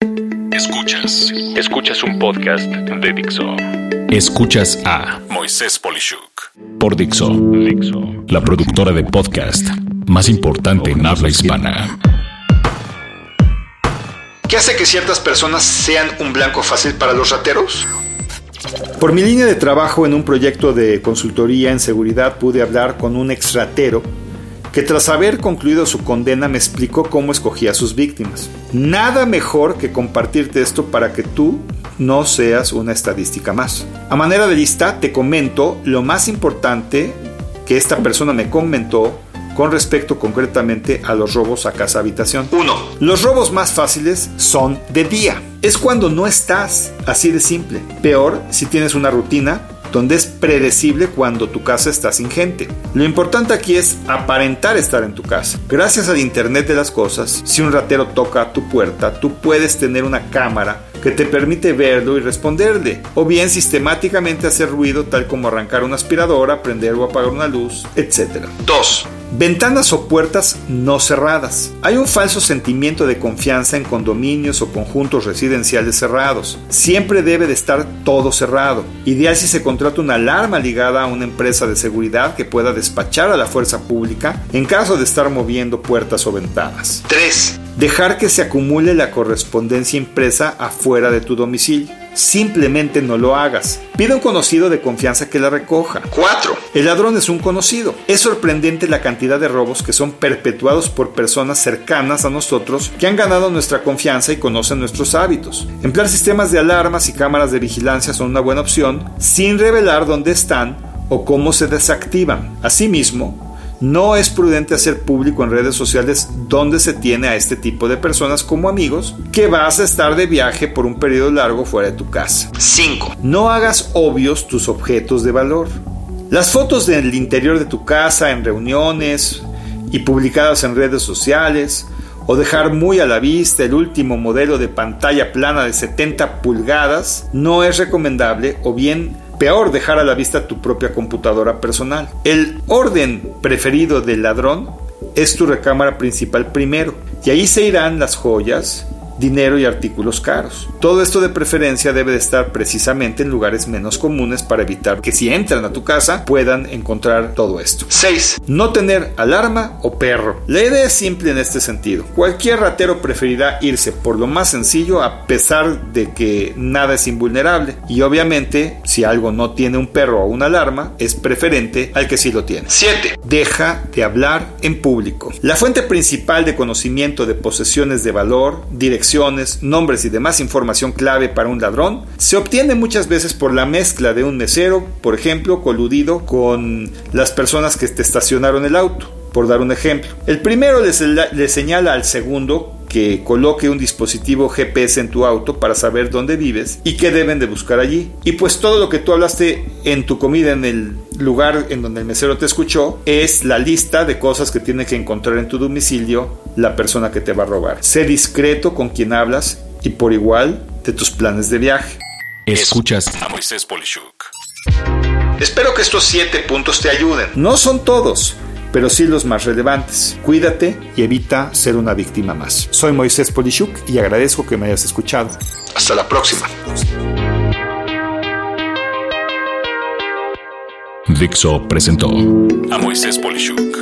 Escuchas. Escuchas un podcast de Dixo. Escuchas a Moisés Polishuk por Dixo. Dixo. La productora de podcast más importante en habla hispana. ¿Qué hace que ciertas personas sean un blanco fácil para los rateros? Por mi línea de trabajo en un proyecto de consultoría en seguridad pude hablar con un ex ratero que tras haber concluido su condena me explicó cómo escogía a sus víctimas. Nada mejor que compartirte esto para que tú no seas una estadística más. A manera de lista te comento lo más importante que esta persona me comentó con respecto concretamente a los robos a casa habitación. 1. Los robos más fáciles son de día. Es cuando no estás, así de simple. Peor si tienes una rutina donde es predecible cuando tu casa está sin gente. Lo importante aquí es aparentar estar en tu casa. Gracias al Internet de las Cosas, si un ratero toca tu puerta, tú puedes tener una cámara que te permite verlo y responderle, o bien sistemáticamente hacer ruido tal como arrancar una aspiradora, prender o apagar una luz, etc. 2. Ventanas o puertas no cerradas. Hay un falso sentimiento de confianza en condominios o conjuntos residenciales cerrados. Siempre debe de estar todo cerrado. Ideal si se contrata una alarma ligada a una empresa de seguridad que pueda despachar a la fuerza pública en caso de estar moviendo puertas o ventanas. 3. Dejar que se acumule la correspondencia impresa afuera de tu domicilio. Simplemente no lo hagas. Pide a un conocido de confianza que la recoja. 4. El ladrón es un conocido. Es sorprendente la cantidad de robos que son perpetuados por personas cercanas a nosotros que han ganado nuestra confianza y conocen nuestros hábitos. Emplear sistemas de alarmas y cámaras de vigilancia son una buena opción sin revelar dónde están o cómo se desactivan. Asimismo, no es prudente hacer público en redes sociales donde se tiene a este tipo de personas como amigos que vas a estar de viaje por un periodo largo fuera de tu casa. 5. No hagas obvios tus objetos de valor. Las fotos del interior de tu casa en reuniones y publicadas en redes sociales o dejar muy a la vista el último modelo de pantalla plana de 70 pulgadas no es recomendable o bien Peor, dejar a la vista tu propia computadora personal. El orden preferido del ladrón es tu recámara principal primero, y ahí se irán las joyas, dinero y artículos caros. Todo esto de preferencia debe de estar precisamente en lugares menos comunes para evitar que si entran a tu casa puedan encontrar todo esto. 6. No tener alarma o perro. La idea es simple en este sentido. Cualquier ratero preferirá irse por lo más sencillo a pesar de que nada es invulnerable y obviamente si algo no tiene un perro o una alarma es preferente al que sí lo tiene. 7. Deja de hablar en público. La fuente principal de conocimiento de posesiones de valor, dirección nombres y demás información clave para un ladrón se obtiene muchas veces por la mezcla de un mesero, por ejemplo, coludido con las personas que estacionaron el auto, por dar un ejemplo. El primero le, señala al segundo que coloque un dispositivo GPS en tu auto para saber dónde vives y qué deben de buscar allí. Y pues todo lo que tú hablaste en tu comida en el lugar en donde el mesero te escuchó es la lista de cosas que tiene que encontrar en tu domicilio la persona que te va a robar. Sé discreto con quien hablas y por igual de tus planes de viaje. Escuchas a Moisés Polishuk. Espero que estos siete puntos te ayuden. No son todos pero sí los más relevantes. Cuídate y evita ser una víctima más. Soy Moisés Polishuk y agradezco que me hayas escuchado. Hasta la próxima. Dixo presentó a Moisés Polishuk